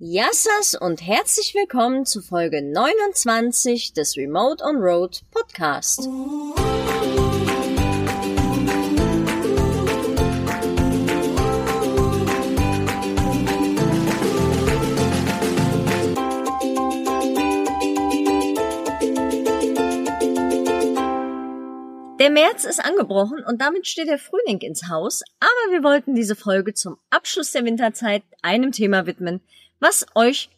Yassas und herzlich willkommen zu Folge 29 des Remote on Road Podcast. Der März ist angebrochen und damit steht der Frühling ins Haus, aber wir wollten diese Folge zum Abschluss der Winterzeit einem Thema widmen, was euch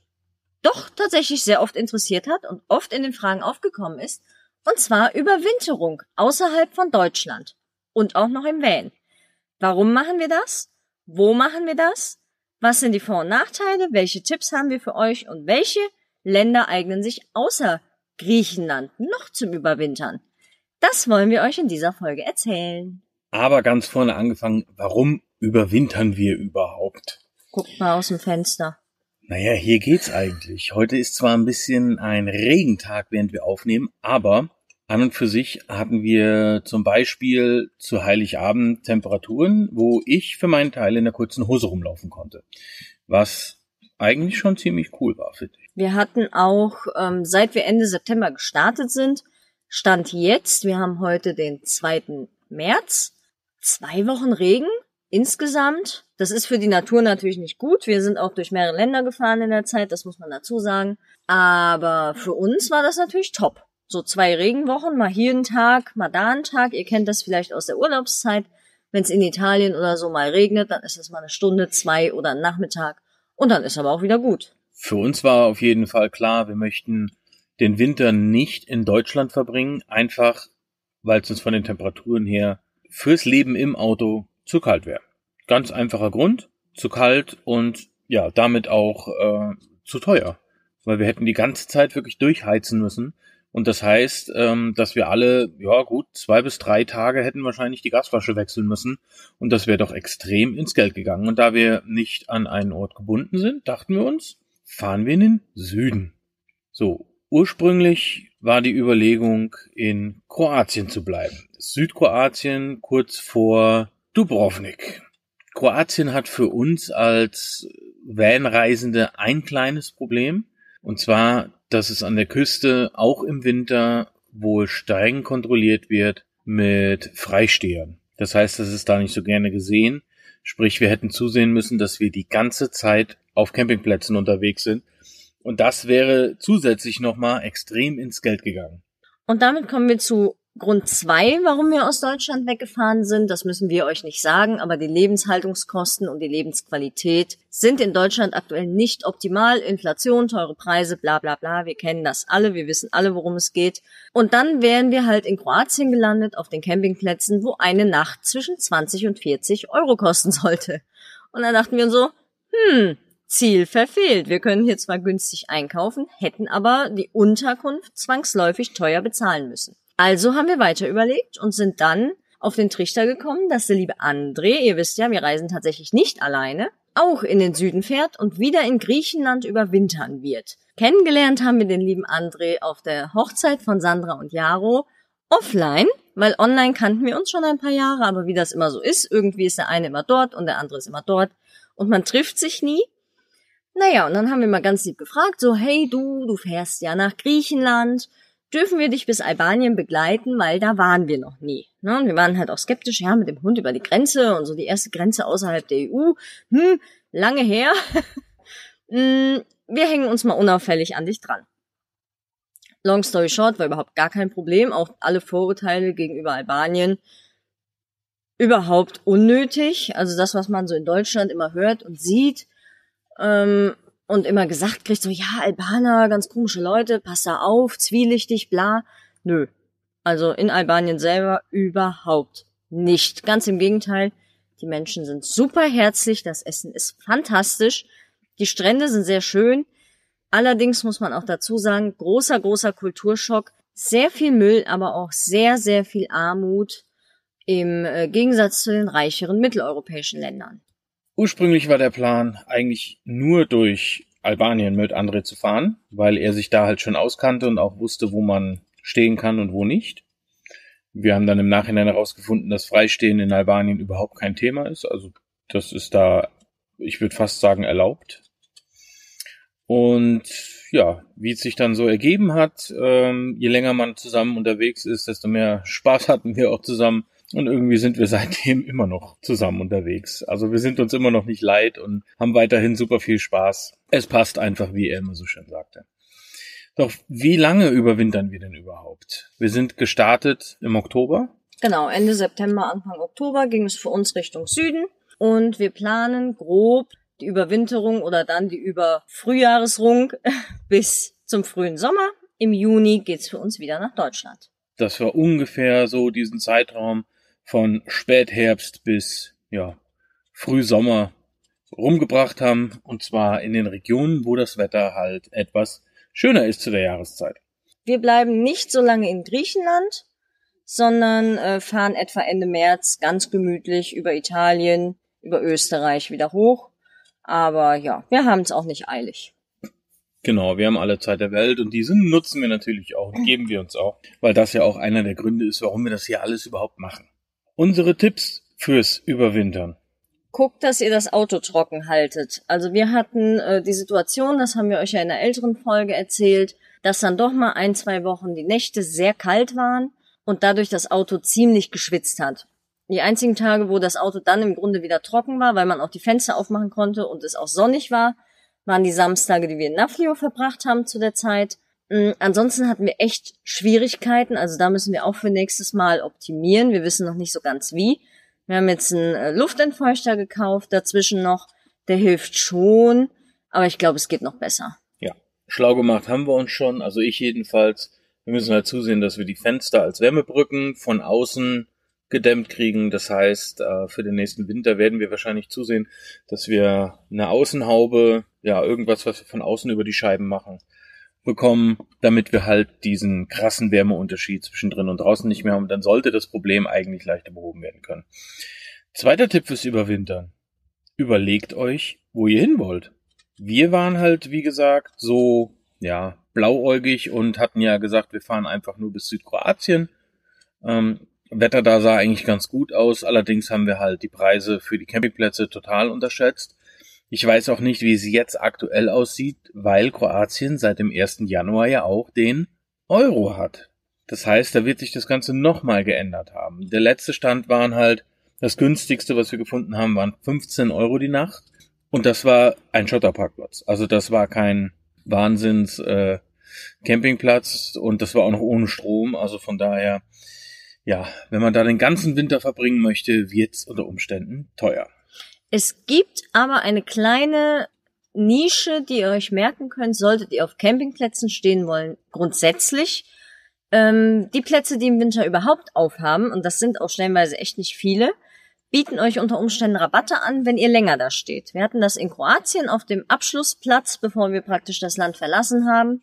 doch tatsächlich sehr oft interessiert hat und oft in den Fragen aufgekommen ist, und zwar Überwinterung außerhalb von Deutschland und auch noch im Van. Warum machen wir das? Wo machen wir das? Was sind die Vor- und Nachteile? Welche Tipps haben wir für euch? Und welche Länder eignen sich außer Griechenland noch zum Überwintern? Das wollen wir euch in dieser Folge erzählen. Aber ganz vorne angefangen, warum überwintern wir überhaupt? Guckt mal aus dem Fenster. Naja, hier geht's eigentlich. Heute ist zwar ein bisschen ein Regentag, während wir aufnehmen, aber an und für sich hatten wir zum Beispiel zu Heiligabend Temperaturen, wo ich für meinen Teil in der kurzen Hose rumlaufen konnte. Was eigentlich schon ziemlich cool war, finde ich. Wir hatten auch, ähm, seit wir Ende September gestartet sind, Stand jetzt, wir haben heute den 2. März, zwei Wochen Regen insgesamt. Das ist für die Natur natürlich nicht gut. Wir sind auch durch mehrere Länder gefahren in der Zeit, das muss man dazu sagen. Aber für uns war das natürlich top. So zwei Regenwochen, mal hier einen Tag, mal da einen Tag. Ihr kennt das vielleicht aus der Urlaubszeit. Wenn es in Italien oder so mal regnet, dann ist es mal eine Stunde, zwei oder ein Nachmittag. Und dann ist aber auch wieder gut. Für uns war auf jeden Fall klar, wir möchten den Winter nicht in Deutschland verbringen, einfach weil es uns von den Temperaturen her fürs Leben im Auto zu kalt wäre. Ganz einfacher Grund, zu kalt und ja, damit auch äh, zu teuer. Weil wir hätten die ganze Zeit wirklich durchheizen müssen. Und das heißt, ähm, dass wir alle, ja gut, zwei bis drei Tage hätten wahrscheinlich die Gasflasche wechseln müssen. Und das wäre doch extrem ins Geld gegangen. Und da wir nicht an einen Ort gebunden sind, dachten wir uns, fahren wir in den Süden. So, ursprünglich war die Überlegung, in Kroatien zu bleiben. Südkroatien kurz vor Dubrovnik. Kroatien hat für uns als Vanreisende ein kleines Problem. Und zwar, dass es an der Küste auch im Winter wohl streng kontrolliert wird mit Freistehern. Das heißt, das ist da nicht so gerne gesehen. Sprich, wir hätten zusehen müssen, dass wir die ganze Zeit auf Campingplätzen unterwegs sind. Und das wäre zusätzlich nochmal extrem ins Geld gegangen. Und damit kommen wir zu Grund zwei, warum wir aus Deutschland weggefahren sind, das müssen wir euch nicht sagen, aber die Lebenshaltungskosten und die Lebensqualität sind in Deutschland aktuell nicht optimal. Inflation, teure Preise, bla bla bla, wir kennen das alle, wir wissen alle, worum es geht. Und dann wären wir halt in Kroatien gelandet, auf den Campingplätzen, wo eine Nacht zwischen 20 und 40 Euro kosten sollte. Und dann dachten wir uns so, hm, Ziel verfehlt. Wir können hier zwar günstig einkaufen, hätten aber die Unterkunft zwangsläufig teuer bezahlen müssen. Also haben wir weiter überlegt und sind dann auf den Trichter gekommen, dass der liebe André, ihr wisst ja, wir reisen tatsächlich nicht alleine, auch in den Süden fährt und wieder in Griechenland überwintern wird. Kennengelernt haben wir den lieben André auf der Hochzeit von Sandra und Jaro offline, weil online kannten wir uns schon ein paar Jahre, aber wie das immer so ist, irgendwie ist der eine immer dort und der andere ist immer dort und man trifft sich nie. Naja, und dann haben wir mal ganz lieb gefragt, so, hey du, du fährst ja nach Griechenland, dürfen wir dich bis Albanien begleiten, weil da waren wir noch nie. Ne? Und wir waren halt auch skeptisch, ja, mit dem Hund über die Grenze und so die erste Grenze außerhalb der EU. Hm, lange her. hm, wir hängen uns mal unauffällig an dich dran. Long story short, war überhaupt gar kein Problem. Auch alle Vorurteile gegenüber Albanien überhaupt unnötig. Also das, was man so in Deutschland immer hört und sieht, ähm, und immer gesagt kriegt, so, ja, Albaner, ganz komische Leute, pass da auf, zwielichtig, bla. Nö. Also in Albanien selber überhaupt nicht. Ganz im Gegenteil. Die Menschen sind super herzlich, das Essen ist fantastisch, die Strände sind sehr schön. Allerdings muss man auch dazu sagen, großer, großer Kulturschock, sehr viel Müll, aber auch sehr, sehr viel Armut im äh, Gegensatz zu den reicheren mitteleuropäischen Ländern. Ursprünglich war der Plan, eigentlich nur durch Albanien mit André zu fahren, weil er sich da halt schon auskannte und auch wusste, wo man stehen kann und wo nicht. Wir haben dann im Nachhinein herausgefunden, dass Freistehen in Albanien überhaupt kein Thema ist. Also das ist da, ich würde fast sagen, erlaubt. Und ja, wie es sich dann so ergeben hat, ähm, je länger man zusammen unterwegs ist, desto mehr Spaß hatten wir auch zusammen. Und irgendwie sind wir seitdem immer noch zusammen unterwegs. Also wir sind uns immer noch nicht leid und haben weiterhin super viel Spaß. Es passt einfach, wie er immer so schön sagte. Doch wie lange überwintern wir denn überhaupt? Wir sind gestartet im Oktober. Genau, Ende September, Anfang Oktober ging es für uns Richtung Süden und wir planen grob die Überwinterung oder dann die Überfrühjahresrung bis zum frühen Sommer. Im Juni geht's für uns wieder nach Deutschland. Das war ungefähr so diesen Zeitraum von Spätherbst bis ja Frühsommer rumgebracht haben und zwar in den Regionen, wo das Wetter halt etwas schöner ist zu der Jahreszeit. Wir bleiben nicht so lange in Griechenland, sondern äh, fahren etwa Ende März ganz gemütlich über Italien, über Österreich wieder hoch aber ja, wir haben es auch nicht eilig. Genau, wir haben alle Zeit der Welt und diesen nutzen wir natürlich auch und geben wir uns auch, weil das ja auch einer der Gründe ist, warum wir das hier alles überhaupt machen. Unsere Tipps fürs Überwintern. Guckt, dass ihr das Auto trocken haltet. Also wir hatten äh, die Situation, das haben wir euch ja in einer älteren Folge erzählt, dass dann doch mal ein, zwei Wochen die Nächte sehr kalt waren und dadurch das Auto ziemlich geschwitzt hat. Die einzigen Tage, wo das Auto dann im Grunde wieder trocken war, weil man auch die Fenster aufmachen konnte und es auch sonnig war, waren die Samstage, die wir in Naflio verbracht haben zu der Zeit. Mm, ansonsten hatten wir echt Schwierigkeiten, also da müssen wir auch für nächstes Mal optimieren. Wir wissen noch nicht so ganz wie. Wir haben jetzt einen äh, Luftentfeuchter gekauft, dazwischen noch, der hilft schon, aber ich glaube, es geht noch besser. Ja, schlau gemacht haben wir uns schon, also ich jedenfalls. Wir müssen halt zusehen, dass wir die Fenster als Wärmebrücken von außen gedämmt kriegen. Das heißt, äh, für den nächsten Winter werden wir wahrscheinlich zusehen, dass wir eine Außenhaube, ja, irgendwas, was wir von außen über die Scheiben machen, bekommen, damit wir halt diesen krassen Wärmeunterschied zwischen drin und draußen nicht mehr haben. Dann sollte das Problem eigentlich leichter behoben werden können. Zweiter Tipp fürs Überwintern. Überlegt euch, wo ihr hin wollt. Wir waren halt, wie gesagt, so, ja, blauäugig und hatten ja gesagt, wir fahren einfach nur bis Südkroatien. Ähm, Wetter da sah eigentlich ganz gut aus, allerdings haben wir halt die Preise für die Campingplätze total unterschätzt. Ich weiß auch nicht, wie es jetzt aktuell aussieht, weil Kroatien seit dem 1. Januar ja auch den Euro hat. Das heißt, da wird sich das Ganze nochmal geändert haben. Der letzte Stand waren halt, das günstigste, was wir gefunden haben, waren 15 Euro die Nacht. Und das war ein Schotterparkplatz. Also das war kein Wahnsinns äh, Campingplatz und das war auch noch ohne Strom. Also von daher ja, wenn man da den ganzen Winter verbringen möchte, wird's unter Umständen teuer. Es gibt aber eine kleine Nische, die ihr euch merken könnt, solltet ihr auf Campingplätzen stehen wollen. Grundsätzlich ähm, die Plätze, die im Winter überhaupt aufhaben, und das sind auch stellenweise echt nicht viele, bieten euch unter Umständen Rabatte an, wenn ihr länger da steht. Wir hatten das in Kroatien auf dem Abschlussplatz, bevor wir praktisch das Land verlassen haben.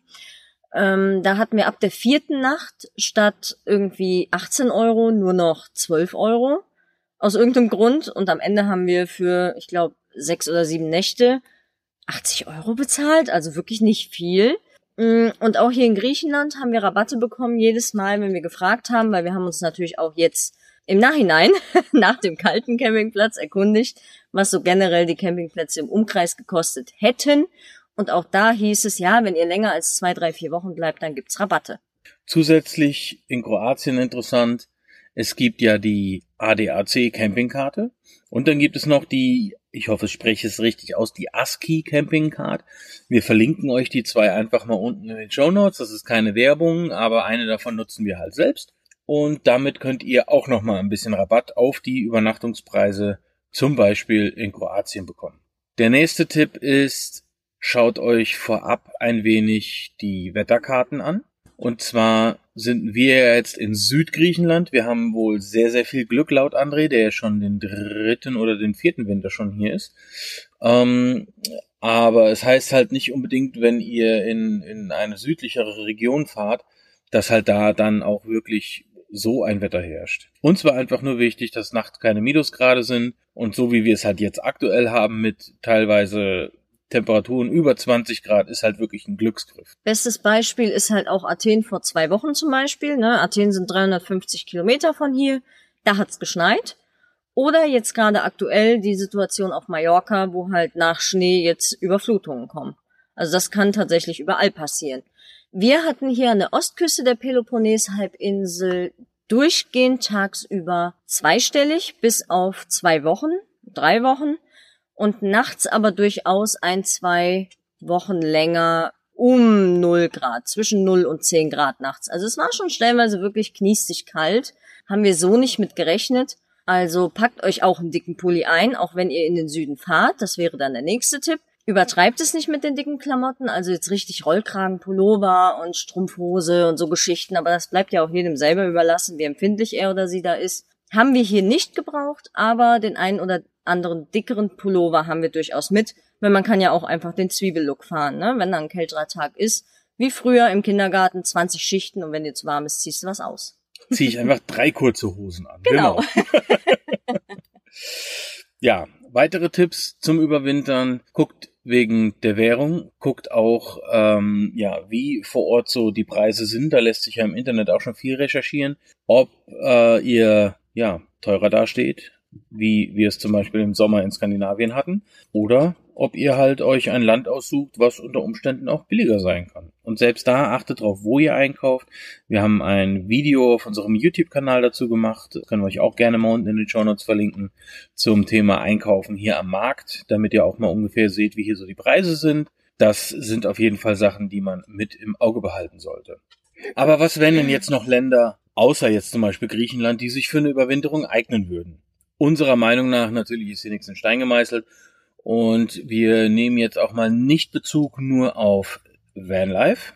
Ähm, da hatten wir ab der vierten Nacht statt irgendwie 18 Euro nur noch 12 Euro. Aus irgendeinem Grund. Und am Ende haben wir für, ich glaube, sechs oder sieben Nächte 80 Euro bezahlt. Also wirklich nicht viel. Mm, und auch hier in Griechenland haben wir Rabatte bekommen jedes Mal, wenn wir gefragt haben, weil wir haben uns natürlich auch jetzt im Nachhinein nach dem kalten Campingplatz erkundigt, was so generell die Campingplätze im Umkreis gekostet hätten. Und auch da hieß es, ja, wenn ihr länger als zwei, drei, vier Wochen bleibt, dann gibt's Rabatte. Zusätzlich in Kroatien interessant, es gibt ja die ADAC Campingkarte und dann gibt es noch die, ich hoffe, ich spreche es richtig aus, die ASCII Campingcard. Wir verlinken euch die zwei einfach mal unten in den Show Notes. Das ist keine Werbung, aber eine davon nutzen wir halt selbst. Und damit könnt ihr auch noch mal ein bisschen Rabatt auf die Übernachtungspreise zum Beispiel in Kroatien bekommen. Der nächste Tipp ist, schaut euch vorab ein wenig die Wetterkarten an. Und zwar sind wir jetzt in Südgriechenland. Wir haben wohl sehr, sehr viel Glück laut André, der ja schon den dritten oder den vierten Winter schon hier ist. Ähm, aber es heißt halt nicht unbedingt, wenn ihr in, in eine südlichere Region fahrt, dass halt da dann auch wirklich so ein Wetter herrscht. Uns war einfach nur wichtig, dass nachts keine Minusgrade sind und so wie wir es halt jetzt aktuell haben mit teilweise Temperaturen über 20 Grad ist halt wirklich ein Glücksgriff. Bestes Beispiel ist halt auch Athen vor zwei Wochen zum Beispiel. Ne? Athen sind 350 Kilometer von hier. Da hat's geschneit. Oder jetzt gerade aktuell die Situation auf Mallorca, wo halt nach Schnee jetzt Überflutungen kommen. Also das kann tatsächlich überall passieren. Wir hatten hier an der Ostküste der Peloponnes-Halbinsel durchgehend tagsüber zweistellig bis auf zwei Wochen, drei Wochen und nachts aber durchaus ein, zwei Wochen länger um null Grad, zwischen null und zehn Grad nachts. Also es war schon stellenweise wirklich kniestig kalt. Haben wir so nicht mit gerechnet. Also packt euch auch einen dicken Pulli ein, auch wenn ihr in den Süden fahrt. Das wäre dann der nächste Tipp. Übertreibt es nicht mit den dicken Klamotten, also jetzt richtig Rollkragen, Pullover und Strumpfhose und so Geschichten, aber das bleibt ja auch jedem selber überlassen, wie empfindlich er oder sie da ist. Haben wir hier nicht gebraucht, aber den einen oder anderen dickeren Pullover haben wir durchaus mit, weil man kann ja auch einfach den Zwiebellook fahren, ne? wenn dann ein kälterer Tag ist. Wie früher im Kindergarten 20 Schichten und wenn dir zu warm ist, ziehst du was aus. Ziehe ich einfach drei kurze Hosen an. Genau. genau. ja, weitere Tipps zum Überwintern. Guckt wegen der Währung, guckt auch, ähm, ja, wie vor Ort so die Preise sind. Da lässt sich ja im Internet auch schon viel recherchieren, ob äh, ihr ja teurer dasteht, wie wir es zum Beispiel im Sommer in Skandinavien hatten, oder ob ihr halt euch ein Land aussucht, was unter Umständen auch billiger sein kann. Und selbst da achtet drauf, wo ihr einkauft. Wir haben ein Video auf unserem YouTube-Kanal dazu gemacht, das können wir euch auch gerne mal unten in den Show Notes verlinken, zum Thema Einkaufen hier am Markt, damit ihr auch mal ungefähr seht, wie hier so die Preise sind. Das sind auf jeden Fall Sachen, die man mit im Auge behalten sollte. Aber was wären denn jetzt noch Länder, außer jetzt zum Beispiel Griechenland, die sich für eine Überwinterung eignen würden? Unserer Meinung nach natürlich ist hier nichts in Stein gemeißelt und wir nehmen jetzt auch mal nicht Bezug nur auf Vanlife,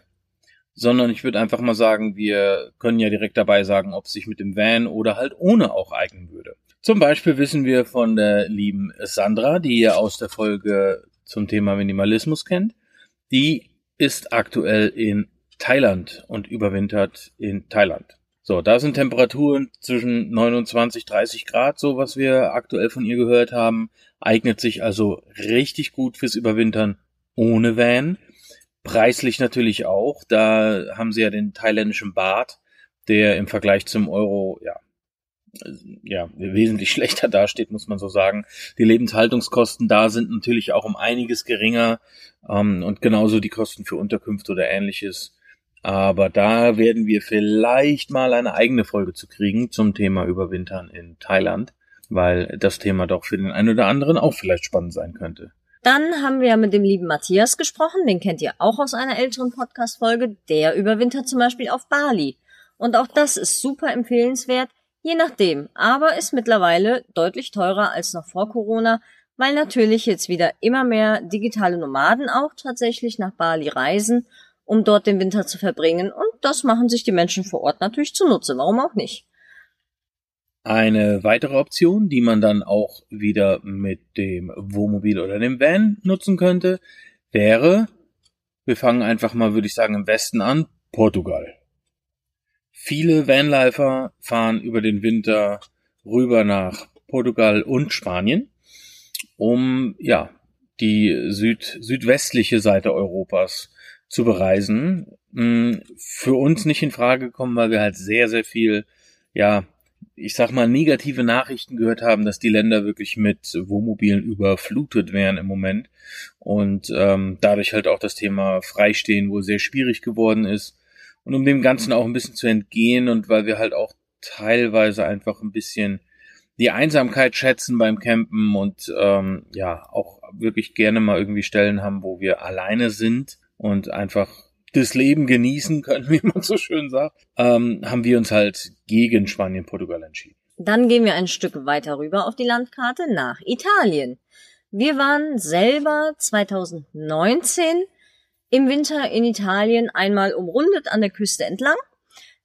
sondern ich würde einfach mal sagen, wir können ja direkt dabei sagen, ob es sich mit dem Van oder halt ohne auch eignen würde. Zum Beispiel wissen wir von der lieben Sandra, die ihr aus der Folge zum Thema Minimalismus kennt, die ist aktuell in Thailand und überwintert in Thailand. So, da sind Temperaturen zwischen 29, 30 Grad, so was wir aktuell von ihr gehört haben. Eignet sich also richtig gut fürs Überwintern ohne Van. Preislich natürlich auch. Da haben sie ja den thailändischen Baht, der im Vergleich zum Euro, ja, ja, wesentlich schlechter dasteht, muss man so sagen. Die Lebenshaltungskosten da sind natürlich auch um einiges geringer ähm, und genauso die Kosten für Unterkünfte oder ähnliches aber da werden wir vielleicht mal eine eigene Folge zu kriegen zum Thema Überwintern in Thailand, weil das Thema doch für den einen oder anderen auch vielleicht spannend sein könnte. Dann haben wir mit dem lieben Matthias gesprochen, den kennt ihr auch aus einer älteren Podcast-Folge. Der überwintert zum Beispiel auf Bali. Und auch das ist super empfehlenswert, je nachdem, aber ist mittlerweile deutlich teurer als noch vor Corona, weil natürlich jetzt wieder immer mehr digitale Nomaden auch tatsächlich nach Bali reisen um dort den Winter zu verbringen. Und das machen sich die Menschen vor Ort natürlich zunutze. Warum auch nicht? Eine weitere Option, die man dann auch wieder mit dem Wohnmobil oder dem Van nutzen könnte, wäre, wir fangen einfach mal, würde ich sagen, im Westen an, Portugal. Viele Vanlifer fahren über den Winter rüber nach Portugal und Spanien, um ja die süd südwestliche Seite Europas zu bereisen. Mm, für uns nicht in Frage gekommen, weil wir halt sehr, sehr viel, ja, ich sag mal, negative Nachrichten gehört haben, dass die Länder wirklich mit Wohnmobilen überflutet wären im Moment. Und ähm, dadurch halt auch das Thema Freistehen wohl sehr schwierig geworden ist. Und um dem Ganzen auch ein bisschen zu entgehen und weil wir halt auch teilweise einfach ein bisschen die Einsamkeit schätzen beim Campen und ähm, ja auch wirklich gerne mal irgendwie Stellen haben, wo wir alleine sind und einfach das Leben genießen können, wie man so schön sagt, ähm, haben wir uns halt gegen Spanien, Portugal entschieden. Dann gehen wir ein Stück weiter rüber auf die Landkarte nach Italien. Wir waren selber 2019 im Winter in Italien einmal umrundet an der Küste entlang.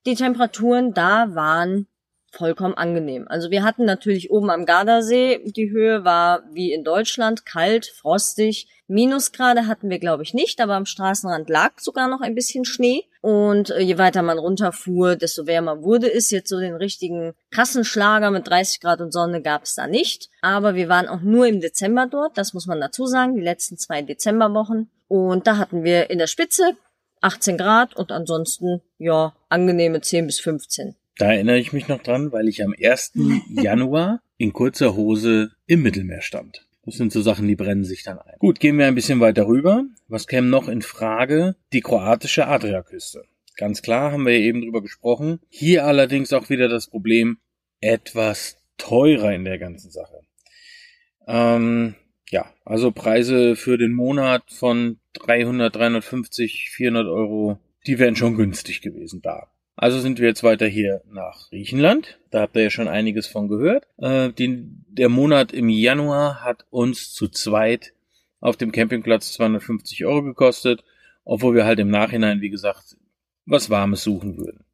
Die Temperaturen da waren vollkommen angenehm. Also wir hatten natürlich oben am Gardasee, die Höhe war wie in Deutschland, kalt, frostig. Minusgrade hatten wir, glaube ich, nicht, aber am Straßenrand lag sogar noch ein bisschen Schnee. Und äh, je weiter man runterfuhr, desto wärmer wurde es. Jetzt so den richtigen Kassenschlager mit 30 Grad und Sonne gab es da nicht. Aber wir waren auch nur im Dezember dort, das muss man dazu sagen, die letzten zwei Dezemberwochen. Und da hatten wir in der Spitze 18 Grad und ansonsten, ja, angenehme 10 bis 15. Da erinnere ich mich noch dran, weil ich am 1. Januar in kurzer Hose im Mittelmeer stand. Das sind so Sachen, die brennen sich dann ein. Gut, gehen wir ein bisschen weiter rüber. Was käme noch in Frage? Die kroatische Adriaküste. Ganz klar, haben wir ja eben drüber gesprochen. Hier allerdings auch wieder das Problem, etwas teurer in der ganzen Sache. Ähm, ja, also Preise für den Monat von 300, 350, 400 Euro, die wären schon günstig gewesen da. Also sind wir jetzt weiter hier nach Griechenland. Da habt ihr ja schon einiges von gehört. Äh, den, der Monat im Januar hat uns zu zweit auf dem Campingplatz 250 Euro gekostet, obwohl wir halt im Nachhinein, wie gesagt, was Warmes suchen würden.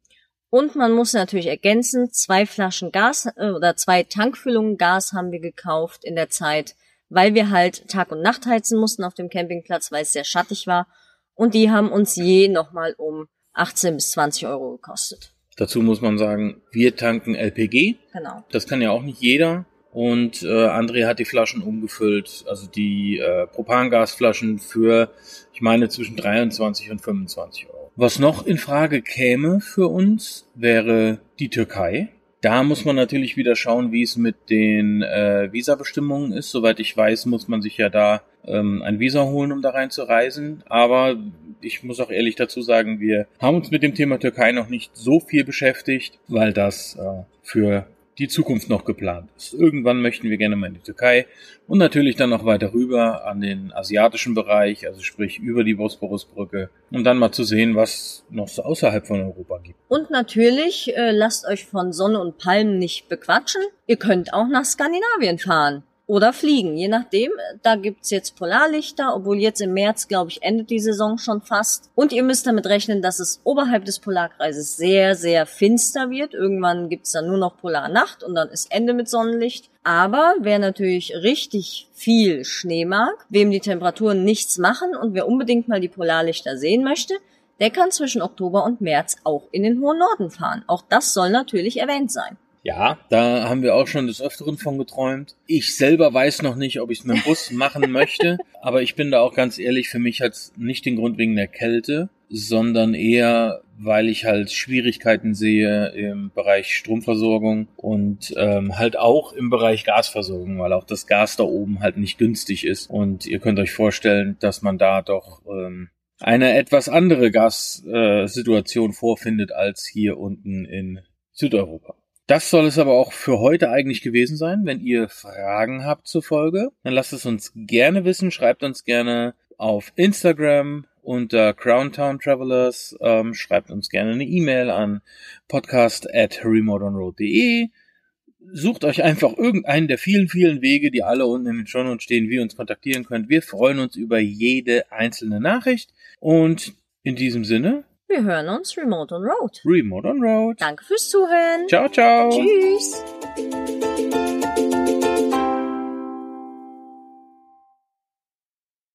Und man muss natürlich ergänzen, zwei Flaschen Gas äh, oder zwei Tankfüllungen Gas haben wir gekauft in der Zeit, weil wir halt Tag und Nacht heizen mussten auf dem Campingplatz, weil es sehr schattig war. Und die haben uns je nochmal um 18 bis 20 Euro gekostet. Dazu muss man sagen, wir tanken LPG. Genau. Das kann ja auch nicht jeder. Und äh, André hat die Flaschen umgefüllt, also die äh, Propangasflaschen für, ich meine, zwischen 23 und 25 Euro. Was noch in Frage käme für uns, wäre die Türkei. Da muss man natürlich wieder schauen, wie es mit den äh, Visabestimmungen ist. Soweit ich weiß, muss man sich ja da ähm, ein Visa holen, um da rein zu reisen. Aber ich muss auch ehrlich dazu sagen, wir haben uns mit dem Thema Türkei noch nicht so viel beschäftigt, weil das äh, für die Zukunft noch geplant ist. Irgendwann möchten wir gerne mal in die Türkei und natürlich dann noch weiter rüber an den asiatischen Bereich, also sprich über die Bosporusbrücke, um dann mal zu sehen, was noch so außerhalb von Europa gibt. Und natürlich äh, lasst euch von Sonne und Palmen nicht bequatschen. Ihr könnt auch nach Skandinavien fahren oder fliegen, je nachdem. Da gibt's jetzt Polarlichter, obwohl jetzt im März, glaube ich, endet die Saison schon fast. Und ihr müsst damit rechnen, dass es oberhalb des Polarkreises sehr, sehr finster wird. Irgendwann gibt's dann nur noch Polarnacht und dann ist Ende mit Sonnenlicht. Aber wer natürlich richtig viel Schnee mag, wem die Temperaturen nichts machen und wer unbedingt mal die Polarlichter sehen möchte, der kann zwischen Oktober und März auch in den hohen Norden fahren. Auch das soll natürlich erwähnt sein. Ja, da haben wir auch schon des Öfteren von geträumt. Ich selber weiß noch nicht, ob ich es mit dem Bus machen möchte, aber ich bin da auch ganz ehrlich, für mich hat es nicht den Grund wegen der Kälte, sondern eher, weil ich halt Schwierigkeiten sehe im Bereich Stromversorgung und ähm, halt auch im Bereich Gasversorgung, weil auch das Gas da oben halt nicht günstig ist. Und ihr könnt euch vorstellen, dass man da doch ähm, eine etwas andere Gassituation äh, vorfindet als hier unten in Südeuropa. Das soll es aber auch für heute eigentlich gewesen sein. Wenn ihr Fragen habt zur Folge, dann lasst es uns gerne wissen. Schreibt uns gerne auf Instagram unter Crowntown Travelers. Ähm, schreibt uns gerne eine E-Mail an podcast at remodernroad.de. Sucht euch einfach irgendeinen der vielen, vielen Wege, die alle unten in den Show Notes stehen, wie ihr uns kontaktieren könnt. Wir freuen uns über jede einzelne Nachricht. Und in diesem Sinne wir hören uns remote on road. Remote on road. Danke fürs Zuhören. Ciao, ciao. Tschüss.